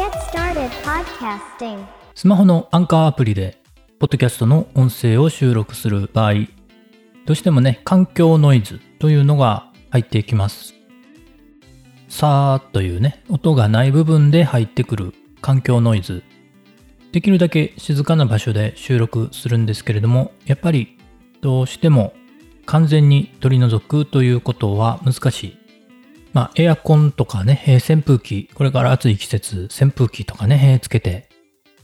Get started podcasting. スマホのアンカーアプリで、ポッドキャストの音声を収録する場合、どうしてもね、環境ノイズというのが入ってきます。さーというね、音がない部分で入ってくる環境ノイズ。できるだけ静かな場所で収録するんですけれども、やっぱりどうしても完全に取り除くということは難しい。まあ、エアコンとかね、えー扇風機、これから暑い季節、扇風機とかね、えーつけて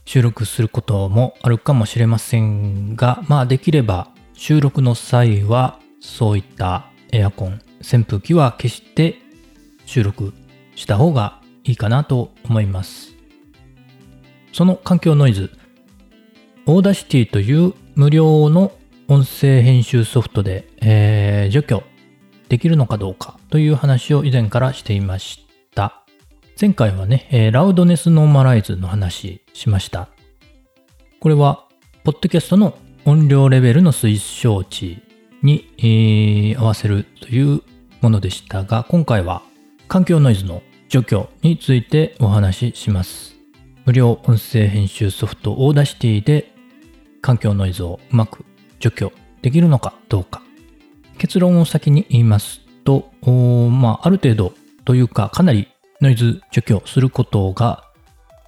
収録することもあるかもしれませんが、まあ、できれば収録の際は、そういったエアコン、扇風機は消して収録した方がいいかなと思います。その環境ノイズ、 Audacity という無料の音声編集ソフトで、えー除去できるのかどうかという話を以前からしていました。前回はね、えーラウドネスノーマライズの話しました。これは、ポッドキャストの音量レベルの推奨値に、えー合わせるというものでしたが、今回は環境ノイズの除去についてお話しします。無料音声編集ソフト Audacity で環境ノイズをうまく除去できるのかどうか。結論を先に言いますと、おーまあ、ある程度というか、かなりノイズ除去することが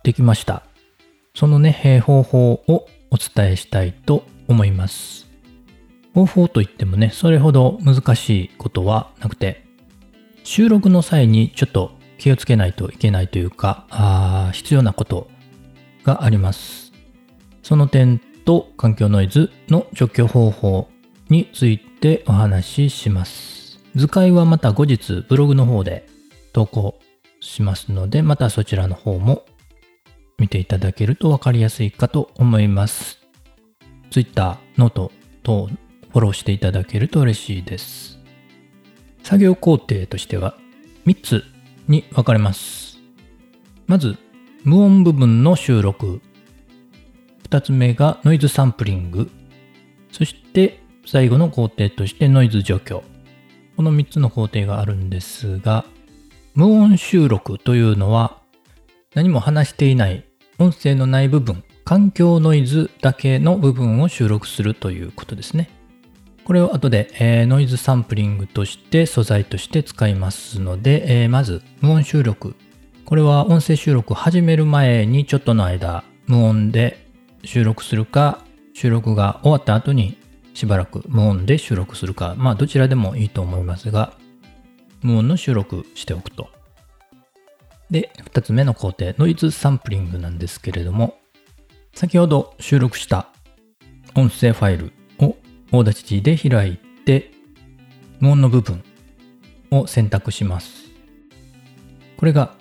できました。そのね、えー方法をお伝えしたいと思います。方法といってもね、それほど難しいことはなくて、収録の際にちょっと気をつけないといけないというか、あ必要なことがあります。その点と環境ノイズの除去方法についてお話しします。図解はまた後日ブログの方で投稿しますので、またそちらの方も見ていただけると分かりやすいかと思います。Twitter、 note等フォローしていただけると嬉しいです。作業工程としては3つに分かれます。まず、無音部分の収録。2つ目がノイズサンプリング。そして最後の工程としてノイズ除去。この3つの工程があるんですが、無音収録というのは何も話していない音声のない部分、環境ノイズだけの部分を収録するということですね。これを後で、えーノイズサンプリングとして素材として使いますので、えーまず無音収録。これは音声収録始める前にちょっとの間無音で収録するか、収録が終わった後にしばらく無音で収録するか、まあどちらでもいいと思いますが、無音の収録しておくと。で、二つ目の工程、ノイズサンプリングなんですけれども、先ほど収録した音声ファイルを Audacity で開いて、無音の部分を選択します。これが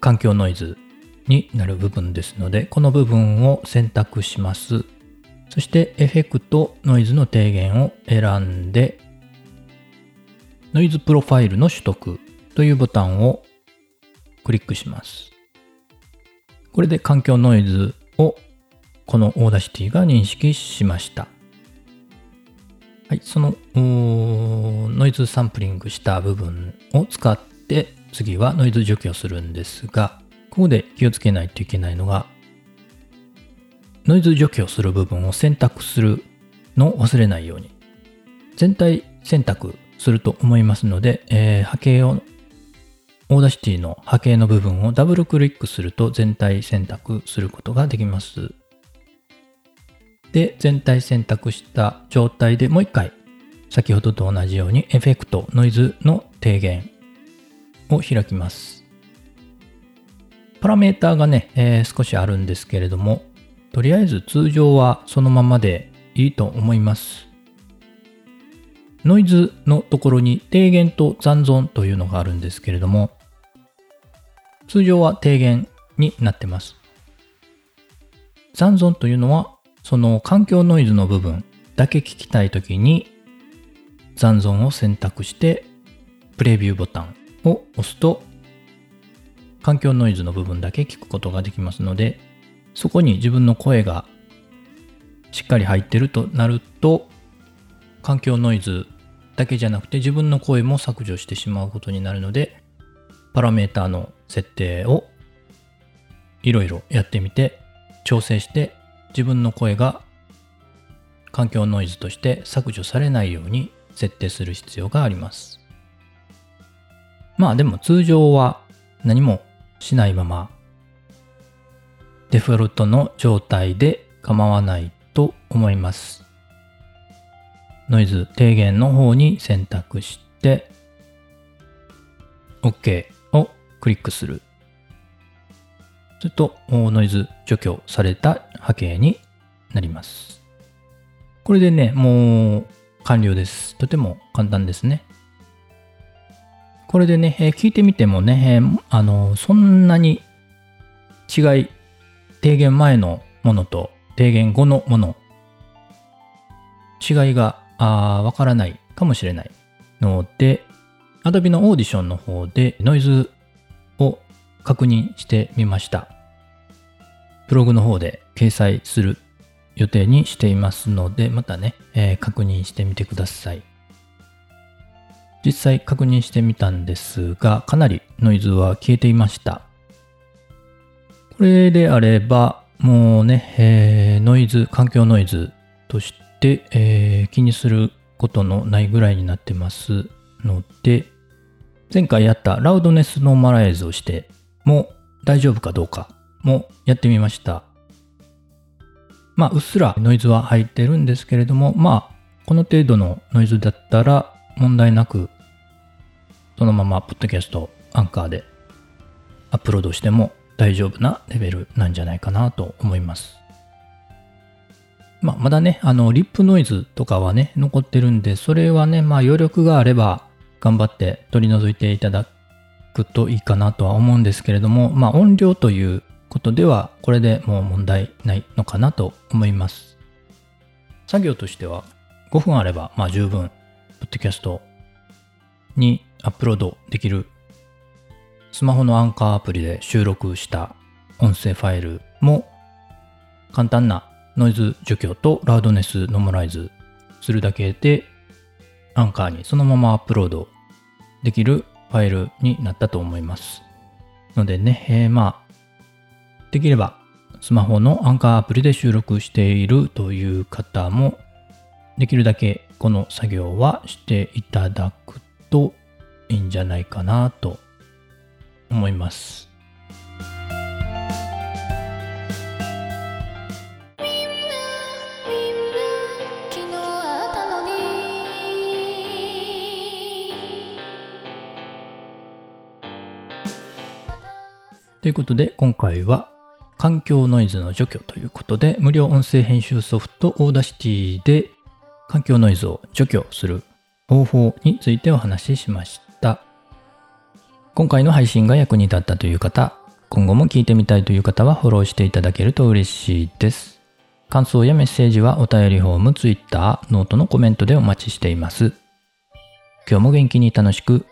環境ノイズになる部分ですので、この部分を選択します。そしてエフェクトノイズの低減を選んで、ノイズプロファイルの取得というボタンをクリックします。これで環境ノイズをこの Audacity が認識しました。はい、そのノイズサンプリングした部分を使って次はノイズ除去するんですが、ここで気をつけないといけないのが、ノイズ除去する部分を選択するのを忘れないように。全体選択すると思いますので、えー波形を、 Audacity の波形の部分をダブルクリックすると全体選択することができます。で、全体選択した状態でもう一回、先ほどと同じようにエフェクト、ノイズの低減を開きます。パラメーターがね、えー少しあるんですけれども、とりあえず通常はそのままでいいと思います。ノイズのところに低減と残存というのがあるんですけれども、通常は低減になってます。残存というのは、その環境ノイズの部分だけ聞きたいときに、残存を選択して、プレビューボタンを押すと、環境ノイズの部分だけ聞くことができますので、そこに自分の声がしっかり入ってるとなると、環境ノイズだけじゃなくて自分の声も削除してしまうことになるので、パラメーターの設定をいろいろやってみて調整して自分の声が環境ノイズとして削除されないように設定する必要があります。まあでも通常は何もしないままデフォルトの状態で構わないと思います。ノイズ低減の方に選択して OK をクリックする。するとノイズ除去された波形になります。これでね、もう完了です。とても簡単ですね。これでね、え、聞いてみてもね、え、あの、そんなに違い、低減前のものと低減後のもの、違いがわからないかもしれないので、Adobe のオーディションの方でノイズを確認してみました。ブログの方で掲載する予定にしていますので、またね、えー、確認してみてください。実際確認してみたんですが、かなりノイズは消えていました。これであれば、もうね、えー、ノイズ、環境ノイズとして、えー、気にすることのないぐらいになってますので、前回やったラウドネスノーマライズをしても大丈夫かどうかもやってみました。まあ、うっすらノイズは入ってるんですけれども、まあ、この程度のノイズだったら問題なく、そのままポッドキャスト、アンカーでアップロードしても大丈夫なレベルなんじゃないかなと思います。まあ、まだね、あの、リップノイズとかはね、残ってるんで、それはね、まあ、余力があれば、頑張って取り除いていただくといいかなとは思うんですけれども、まあ、音量ということでは、これでもう問題ないのかなと思います。作業としては5分あれば、まあ十分、ポッドキャストにアップロードできるスマホのアンカーアプリで収録した音声ファイルも簡単なノイズ除去とラウドネスノモライズするだけでアンカーにそのままアップロードできるファイルになったと思います。のでね、えー、まあできればスマホのアンカーアプリで収録しているという方もできるだけこの作業はしていただくといいんじゃないかなと思います。ということで今回は環境ノイズの除去ということで、無料音声編集ソフト Audacity で環境ノイズを除去する方法についてお話ししました。今回の配信が役に立ったという方、今後も聞いてみたいという方はフォローしていただけると嬉しいです。感想やメッセージはお便りフォーム、ツイッター、ノートのコメントでお待ちしています。今日も元気に楽しく